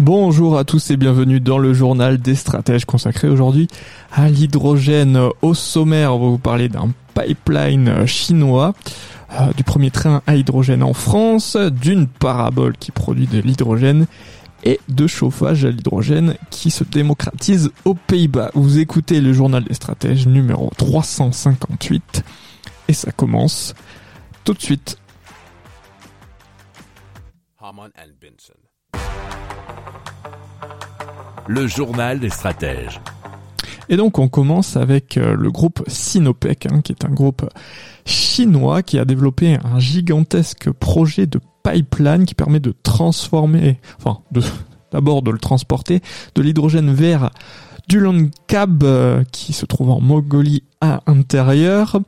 Bonjour à tous et bienvenue dans le journal des stratèges consacré aujourd'hui à l'hydrogène. Au sommaire, on va vous parler d'un pipeline chinois, euh, du premier train à hydrogène en France, d'une parabole qui produit de l'hydrogène et de chauffage à l'hydrogène qui se démocratise aux Pays-Bas. Vous écoutez le journal des stratèges numéro 358 et ça commence tout de suite. Le journal des stratèges. Et donc on commence avec euh, le groupe Sinopec, hein, qui est un groupe chinois qui a développé un gigantesque projet de pipeline qui permet de transformer, enfin d'abord de le transporter, de l'hydrogène vert du Cab euh, qui se trouve en Mongolie à intérieur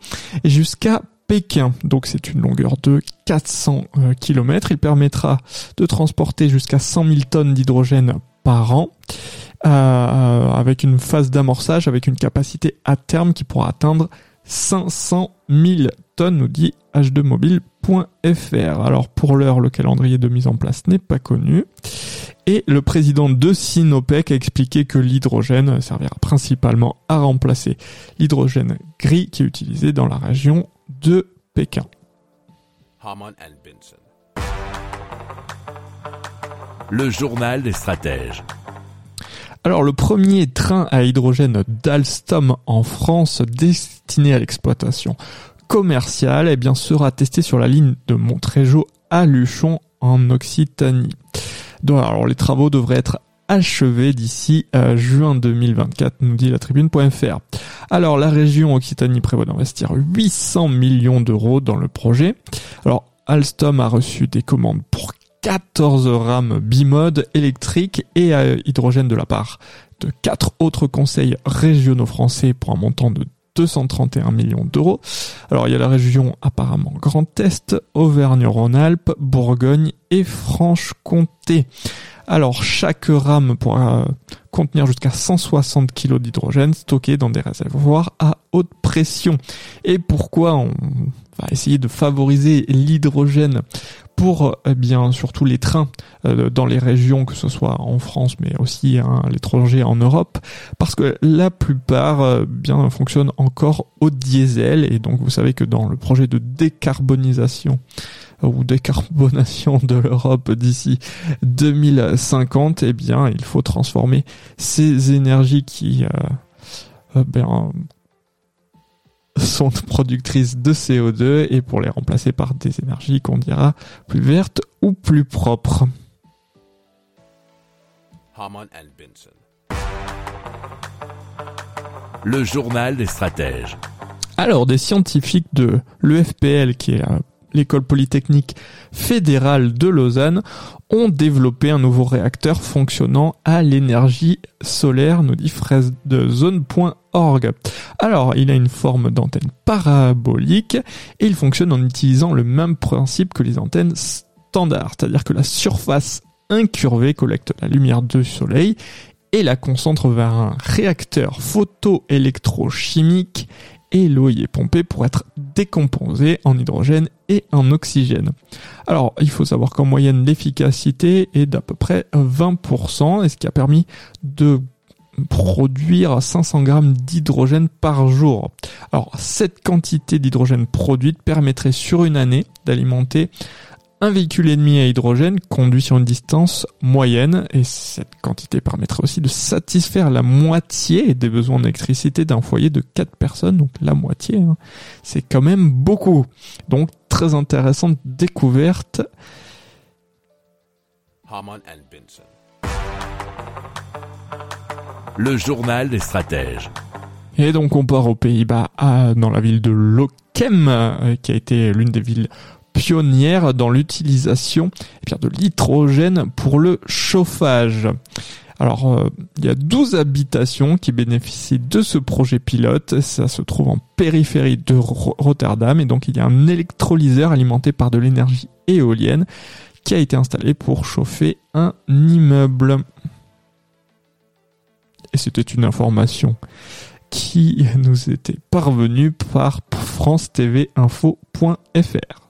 jusqu'à Pékin. Donc c'est une longueur de 400 euh, km. Il permettra de transporter jusqu'à 100 000 tonnes d'hydrogène par an. Euh, avec une phase d'amorçage avec une capacité à terme qui pourra atteindre 500 000 tonnes, nous dit h2mobile.fr. Alors pour l'heure, le calendrier de mise en place n'est pas connu. Et le président de Sinopec a expliqué que l'hydrogène servira principalement à remplacer l'hydrogène gris qui est utilisé dans la région de Pékin. And. Le journal des stratèges. Alors le premier train à hydrogène d'Alstom en France destiné à l'exploitation commerciale eh bien, sera testé sur la ligne de Montrégeau à Luchon en Occitanie. Donc, alors les travaux devraient être achevés d'ici euh, juin 2024, nous dit la tribune.fr. Alors la région Occitanie prévoit d'investir 800 millions d'euros dans le projet. Alors Alstom a reçu des commandes pour 14 rames bimode électriques et à hydrogène de la part de quatre autres conseils régionaux français pour un montant de 231 millions d'euros. Alors il y a la région apparemment Grand Est, Auvergne-Rhône-Alpes, Bourgogne et Franche-Comté. Alors chaque rame pourra contenir jusqu'à 160 kg d'hydrogène stocké dans des réservoirs à haute pression. Et pourquoi on va essayer de favoriser l'hydrogène? Pour eh bien surtout les trains euh, dans les régions que ce soit en France mais aussi à l'étranger en Europe parce que la plupart euh, bien fonctionnent encore au diesel. Et donc vous savez que dans le projet de décarbonisation euh, ou décarbonation de l'Europe d'ici 2050 eh bien il faut transformer ces énergies qui bien sont productrices de CO2 et pour les remplacer par des énergies qu'on dira plus vertes ou plus propres. Le journal des stratèges. Alors, des scientifiques de l'EFPL, qui est l'école polytechnique fédérale de Lausanne, ont développé un nouveau réacteur fonctionnant à l'énergie solaire, nous dit fraise de zone.org. Alors, il a une forme d'antenne parabolique et il fonctionne en utilisant le même principe que les antennes standards, c'est-à-dire que la surface incurvée collecte la lumière du soleil et la concentre vers un réacteur photoélectrochimique et l'eau y est pompée pour être décomposée en hydrogène et en oxygène. Alors, il faut savoir qu'en moyenne, l'efficacité est d'à peu près 20%, et ce qui a permis de produire 500 grammes d'hydrogène par jour. Alors, cette quantité d'hydrogène produite permettrait sur une année d'alimenter un véhicule et demi à hydrogène conduit sur une distance moyenne et cette quantité permettrait aussi de satisfaire la moitié des besoins d'électricité d'un foyer de 4 personnes, donc la moitié, hein. c'est quand même beaucoup. Donc très intéressante découverte. Le journal des stratèges. Et donc on part aux Pays-Bas, dans la ville de Lokem, euh, qui a été l'une des villes pionnière dans l'utilisation eh de l'hydrogène pour le chauffage. Alors, euh, il y a 12 habitations qui bénéficient de ce projet pilote. Ça se trouve en périphérie de Rotterdam et donc il y a un électrolyseur alimenté par de l'énergie éolienne qui a été installé pour chauffer un immeuble. Et c'était une information qui nous était parvenue par france-tv-info.fr.